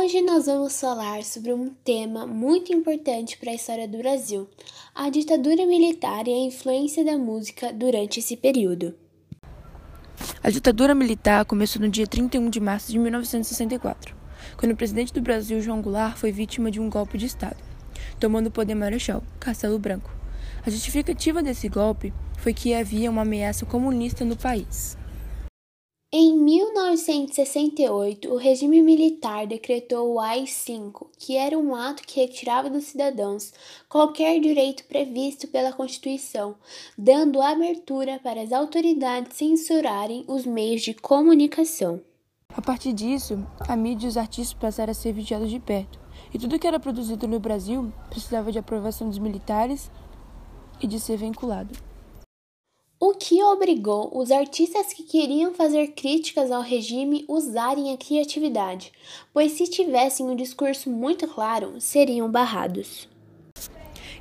Hoje nós vamos falar sobre um tema muito importante para a história do Brasil: a ditadura militar e a influência da música durante esse período. A ditadura militar começou no dia 31 de março de 1964, quando o presidente do Brasil, João Goulart, foi vítima de um golpe de Estado, tomando o poder Marechal Castelo Branco. A justificativa desse golpe foi que havia uma ameaça comunista no país. Em 1968, o regime militar decretou o AI-5, que era um ato que retirava dos cidadãos qualquer direito previsto pela Constituição, dando abertura para as autoridades censurarem os meios de comunicação. A partir disso, a mídia e os artistas passaram a ser vigiados de perto, e tudo que era produzido no Brasil precisava de aprovação dos militares e de ser vinculado o que obrigou os artistas que queriam fazer críticas ao regime usarem a criatividade, pois se tivessem um discurso muito claro, seriam barrados.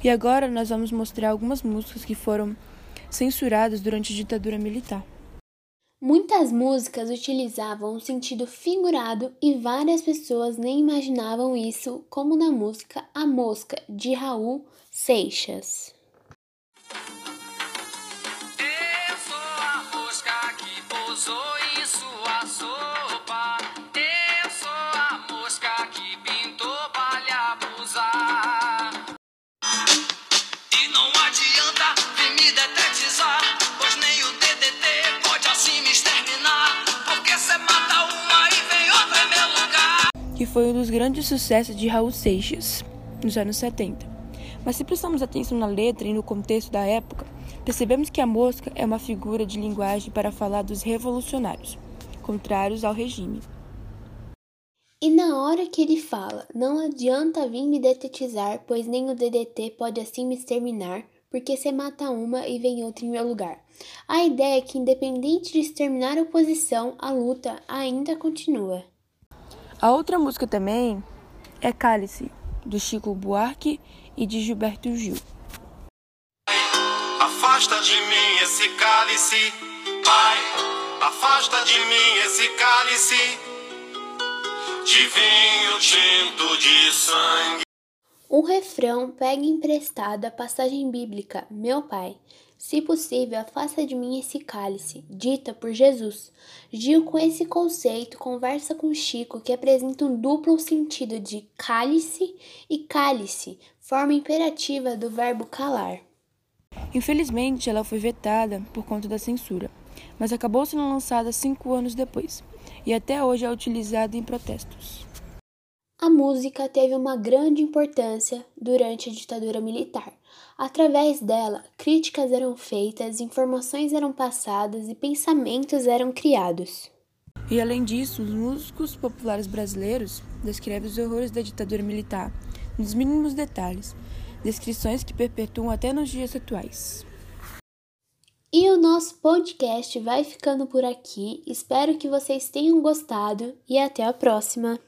E agora nós vamos mostrar algumas músicas que foram censuradas durante a ditadura militar. Muitas músicas utilizavam um sentido figurado e várias pessoas nem imaginavam isso, como na música A Mosca, de Raul Seixas. Que foi um dos grandes sucessos de Raul Seixas nos anos 70. Mas se prestamos atenção na letra e no contexto da época, percebemos que a mosca é uma figura de linguagem para falar dos revolucionários, contrários ao regime. E na hora que ele fala, não adianta vir me detetizar, pois nem o DDT pode assim me exterminar, porque você mata uma e vem outra em meu lugar. A ideia é que, independente de exterminar a oposição, a luta ainda continua. A outra música também é Cálice, do Chico Buarque e de Gilberto Gil. Afasta de mim esse cálice, Pai. Afasta de mim esse cálice de vinho tinto de sangue. O refrão pega emprestado a passagem bíblica, meu Pai. Se possível, afasta de mim esse cálice, dita por Jesus. Gil, com esse conceito, conversa com Chico, que apresenta um duplo sentido de cálice e cálice, forma imperativa do verbo calar. Infelizmente, ela foi vetada por conta da censura, mas acabou sendo lançada cinco anos depois, e até hoje é utilizada em protestos. A música teve uma grande importância durante a ditadura militar. Através dela, críticas eram feitas, informações eram passadas e pensamentos eram criados. E além disso, os músicos populares brasileiros descrevem os horrores da ditadura militar, nos mínimos detalhes, descrições que perpetuam até nos dias atuais. E o nosso podcast vai ficando por aqui. Espero que vocês tenham gostado e até a próxima!